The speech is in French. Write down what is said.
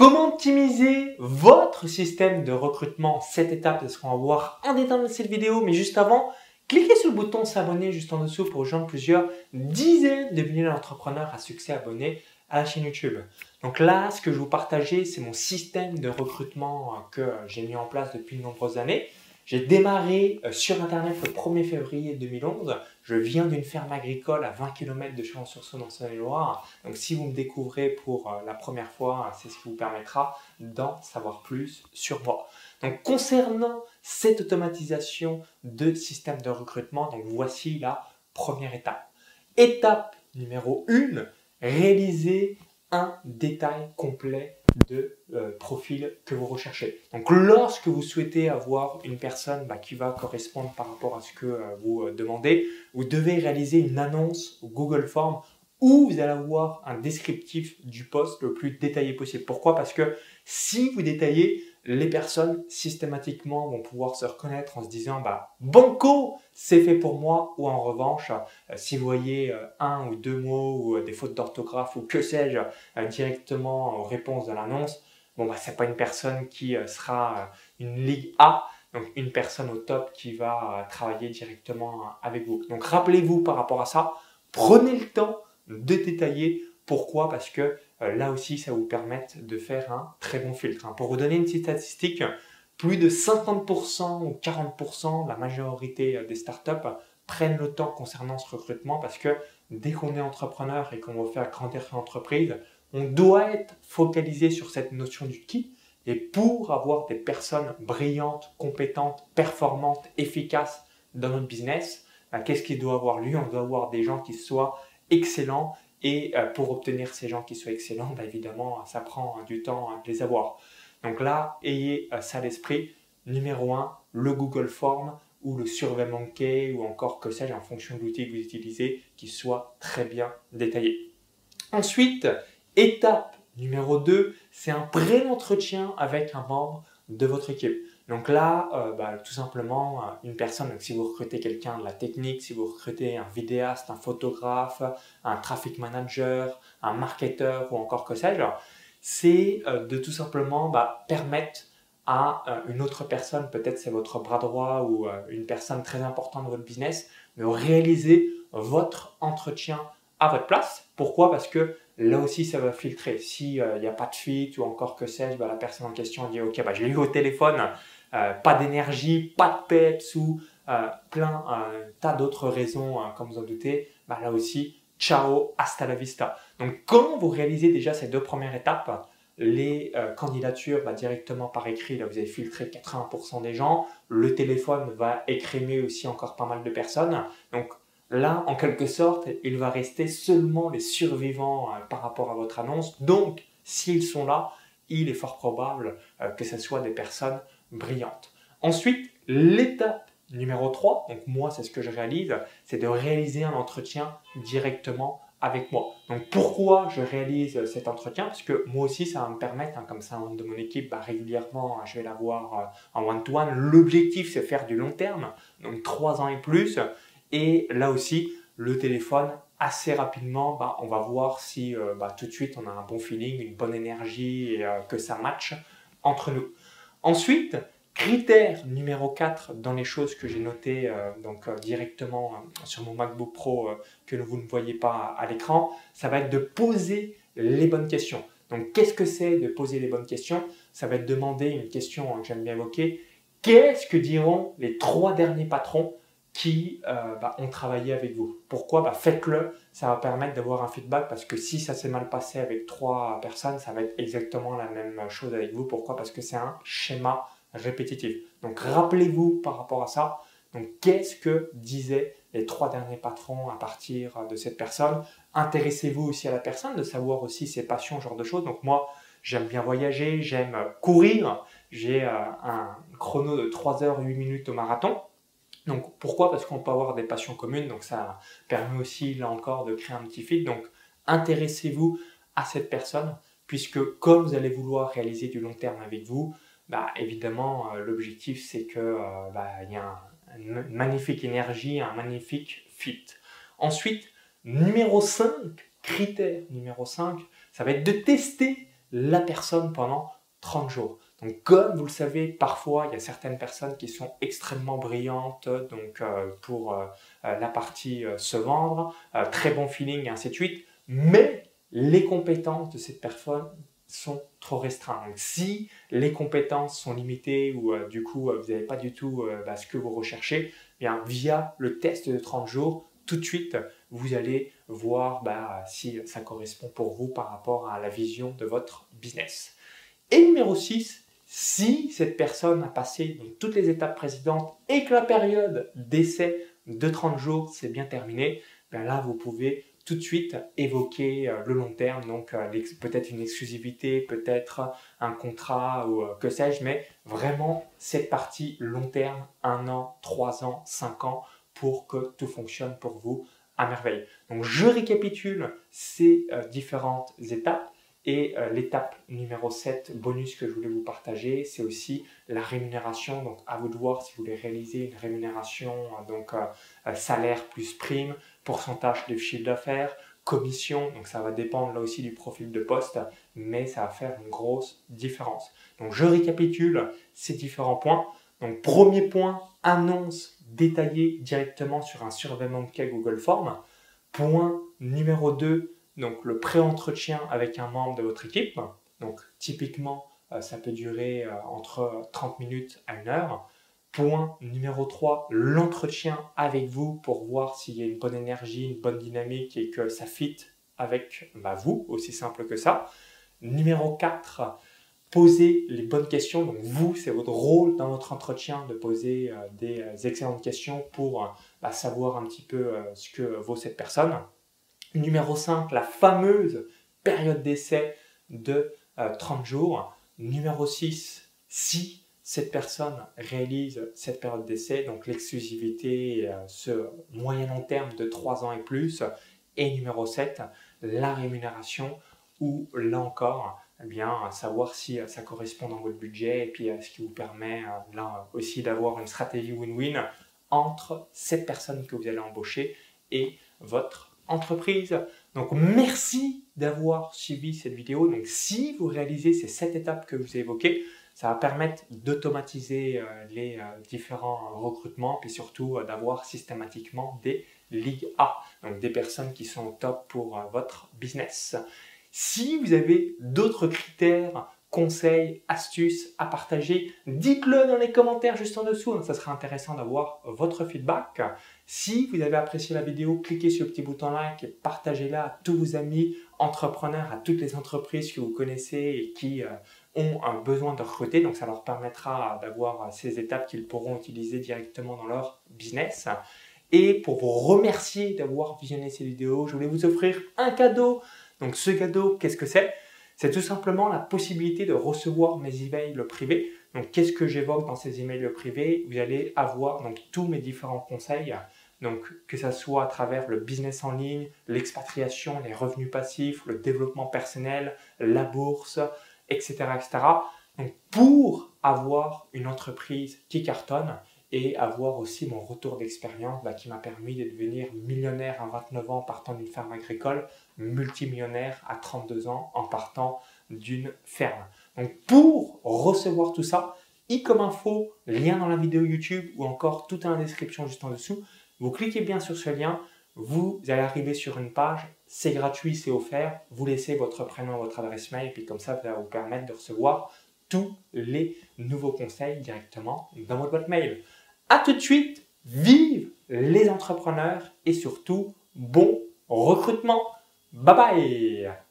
Comment optimiser votre système de recrutement? Cette étape, c'est ce qu'on va voir en détail dans cette vidéo. Mais juste avant, cliquez sur le bouton s'abonner juste en dessous pour rejoindre plusieurs dizaines de milliers d'entrepreneurs à succès abonnés à la chaîne YouTube. Donc là, ce que je vais vous partager, c'est mon système de recrutement que j'ai mis en place depuis de nombreuses années. J'ai démarré euh, sur Internet le 1er février 2011. Je viens d'une ferme agricole à 20 km de Chalon-sur-Saône en Saône-et-Loire. Donc si vous me découvrez pour euh, la première fois, c'est ce qui vous permettra d'en savoir plus sur moi. Donc concernant cette automatisation de système de recrutement, donc voici la première étape. Étape numéro 1, réaliser un détail complet de euh, profil que vous recherchez. Donc lorsque vous souhaitez avoir une personne bah, qui va correspondre par rapport à ce que euh, vous euh, demandez, vous devez réaliser une annonce Google Form où vous allez avoir un descriptif du poste le plus détaillé possible. Pourquoi? Parce que si vous détaillez, les personnes systématiquement vont pouvoir se reconnaître en se disant bah banco c'est fait pour moi. Ou en revanche euh, si vous voyez euh, un ou deux mots ou euh, des fautes d'orthographe ou que sais-je directement en réponse de l'annonce bon bah c'est pas une personne qui sera une ligue A. Donc une personne au top qui va travailler directement avec vous. Donc rappelez-vous par rapport à ça. Prenez le temps de détailler pourquoi. Parce que là aussi, ça vous permet de faire un très bon filtre. Hein. Pour vous donner une petite statistique, plus de 50% ou 40%, la majorité euh, des startups prennent le temps concernant ce recrutement parce que dès qu'on est entrepreneur et qu'on veut faire grandir son entreprise, on doit être focalisé sur cette notion du qui. Et pour avoir des personnes brillantes, compétentes, performantes, efficaces dans notre business, bah, qu'est-ce qu'il doit avoir lui On doit avoir des gens qui soient excellents et euh, pour obtenir ces gens qui soient excellents, bah, évidemment, ça prend du temps de les avoir. Donc là, ayez euh, ça à l'esprit. Numéro 1, le Google Form ou le SurveyMonkey ou encore que sais-je en fonction de l'outil que vous utilisez qui soit très bien détaillé. Ensuite, étape numéro 2, c'est un pré-entretien avec un membre de votre équipe. Donc là, euh, bah, tout simplement, euh, une personne, si vous recrutez quelqu'un de la technique, si vous recrutez un vidéaste, un photographe, un traffic manager, un marketeur ou encore que sais-je, c'est euh, de tout simplement bah, permettre à une autre personne, peut-être c'est votre bras droit ou une personne très importante dans votre business, de réaliser votre entretien à votre place. Pourquoi? Parce que là aussi, ça va filtrer. S'il n'y a pas de fit ou encore que sais-je, bah, la personne en question dit Ok, je l'ai eu au téléphone, euh, pas d'énergie, pas de peps ou euh, plein un tas d'autres raisons, hein, comme vous en doutez, bah, là aussi, ciao, hasta la vista. Donc quand vous réalisez déjà ces deux premières étapes, les euh, candidatures bah, directement par écrit, là vous avez filtré 80% des gens, le téléphone va écrémer aussi encore pas mal de personnes. Donc là, en quelque sorte, il va rester seulement les survivants par rapport à votre annonce. Donc, s'ils sont là, il est fort probable que ce soit des personnes brillante. Ensuite, l'étape numéro 3, donc moi c'est ce que je réalise, c'est de réaliser un entretien directement avec moi. Donc pourquoi je réalise cet entretien? Parce que moi aussi ça va me permettre, hein, comme ça de mon équipe, bah, régulièrement je vais l'avoir euh, en one-to-one. L'objectif c'est faire du long terme, donc 3 ans et plus. Et là aussi, le téléphone, assez rapidement, bah, on va voir si euh, bah, tout de suite on a un bon feeling, une bonne énergie et euh, que ça match entre nous. Ensuite, critère numéro 4 dans les choses que j'ai notées euh, donc, euh, directement euh, sur mon MacBook Pro que vous ne voyez pas à, l'écran, ça va être de poser les bonnes questions. Donc qu'est-ce que c'est de poser les bonnes questions? Ça va être demander une question hein, que j'aime bien évoquer. Qu'est-ce que diront les trois derniers patrons qui bah, ont travaillé avec vous. Pourquoi? Bah, Faites-le, ça va permettre d'avoir un feedback parce que si ça s'est mal passé avec trois personnes, ça va être exactement la même chose avec vous. Pourquoi? Parce que c'est un schéma répétitif. Donc rappelez-vous par rapport à ça, qu'est-ce que disaient les trois derniers patrons à partir de cette personne? Intéressez-vous aussi à la personne, de savoir aussi ses passions, ce genre de choses. Donc moi, j'aime bien voyager, j'aime courir, j'ai euh, un chrono de 3 heures 8 minutes au marathon. Donc pourquoi? Parce qu'on peut avoir des passions communes, donc ça permet aussi là encore de créer un petit fit. Donc intéressez-vous à cette personne, puisque comme vous allez vouloir réaliser du long terme avec vous, bah, évidemment euh, l'objectif c'est que euh, bah, y a une magnifique énergie, un magnifique fit. Ensuite, numéro 5, critère numéro 5, ça va être de tester la personne pendant 30 jours. Donc comme vous le savez, parfois il y a certaines personnes qui sont extrêmement brillantes donc euh, pour euh, euh, la partie se vendre, très bon feeling et ainsi de suite, mais les compétences de cette personne sont trop restreintes. Donc si les compétences sont limitées ou du coup vous n'avez pas du tout bah, ce que vous recherchez, eh bien via le test de 30 jours, tout de suite vous allez voir bah, si ça correspond pour vous par rapport à la vision de votre business. Et numéro 6, si cette personne a passé toutes les étapes précédentes et que la période d'essai de 30 jours s'est bien terminée, ben là vous pouvez tout de suite évoquer euh, le long terme, donc euh, peut-être une exclusivité, peut-être un contrat ou euh, que sais-je, mais vraiment cette partie long terme, un an, trois ans, cinq ans, pour que tout fonctionne pour vous à merveille. Donc je récapitule ces différentes étapes. Et euh, l'étape numéro 7, bonus que je voulais vous partager, c'est aussi la rémunération. Donc à vous de voir si vous voulez réaliser une rémunération, euh, donc euh, salaire plus prime, pourcentage de chiffre d'affaires, commission. Donc ça va dépendre là aussi du profil de poste, mais ça va faire une grosse différence. Donc je récapitule ces différents points. Donc premier point, annonce détaillée directement sur un surveillement de Google Form. Point numéro 2, donc le pré-entretien avec un membre de votre équipe. Donc typiquement, euh, ça peut durer euh, entre 30 minutes à une heure. Point numéro 3, l'entretien avec vous pour voir s'il y a une bonne énergie, une bonne dynamique et que ça fit avec bah, vous, aussi simple que ça. Numéro 4, poser les bonnes questions. Donc vous, c'est votre rôle dans votre entretien de poser euh, des excellentes questions pour bah, savoir un petit peu ce que vaut cette personne. Numéro 5, la fameuse période d'essai de 30 euh, jours. Numéro 6, si cette personne réalise cette période d'essai, donc l'exclusivité, euh, ce moyen long terme de 3 ans et plus. Et numéro 7, la rémunération, où là encore, eh bien, savoir si euh, ça correspond dans votre budget et puis ce qui vous permet là aussi d'avoir une stratégie win-win entre cette personne que vous allez embaucher et votre entreprise. Donc merci d'avoir suivi cette vidéo. Donc si vous réalisez ces sept étapes que vous ai évoquées, ça va permettre d'automatiser euh, les euh, différents recrutements, puis surtout euh, d'avoir systématiquement des ligues A, donc des personnes qui sont au top pour votre business. Si vous avez d'autres critères conseils, astuces à partager, dites-le dans les commentaires juste en dessous. Hein. Ça serait intéressant d'avoir votre feedback. Si vous avez apprécié la vidéo, cliquez sur le petit bouton like et partagez-la à tous vos amis entrepreneurs, à toutes les entreprises que vous connaissez et qui euh, ont un besoin de recruter. Donc ça leur permettra d'avoir ces étapes qu'ils pourront utiliser directement dans leur business. Et pour vous remercier d'avoir visionné ces vidéos, je voulais vous offrir un cadeau. Donc ce cadeau, qu'est-ce que c'est? C'est tout simplement la possibilité de recevoir mes emails privés. Donc, qu'est-ce que j'évoque dans ces emails privés? Vous allez avoir donc tous mes différents conseils. Donc, que ce soit à travers le business en ligne, l'expatriation, les revenus passifs, le développement personnel, la bourse, etc., etc. Donc, pour avoir une entreprise qui cartonne, et avoir aussi mon retour d'expérience bah, qui m'a permis de devenir millionnaire à 29 ans partant d'une ferme agricole, multimillionnaire à 32 ans en partant d'une ferme. Donc pour recevoir tout ça, i comme info, lien dans la vidéo YouTube ou encore tout en description juste en dessous, vous cliquez bien sur ce lien, vous allez arriver sur une page, c'est gratuit, c'est offert, vous laissez votre prénom, votre adresse mail et puis comme ça, ça va vous permettre de recevoir tous les nouveaux conseils directement dans votre boîte mail. À tout de suite, vive les entrepreneurs et surtout bon recrutement. Bye bye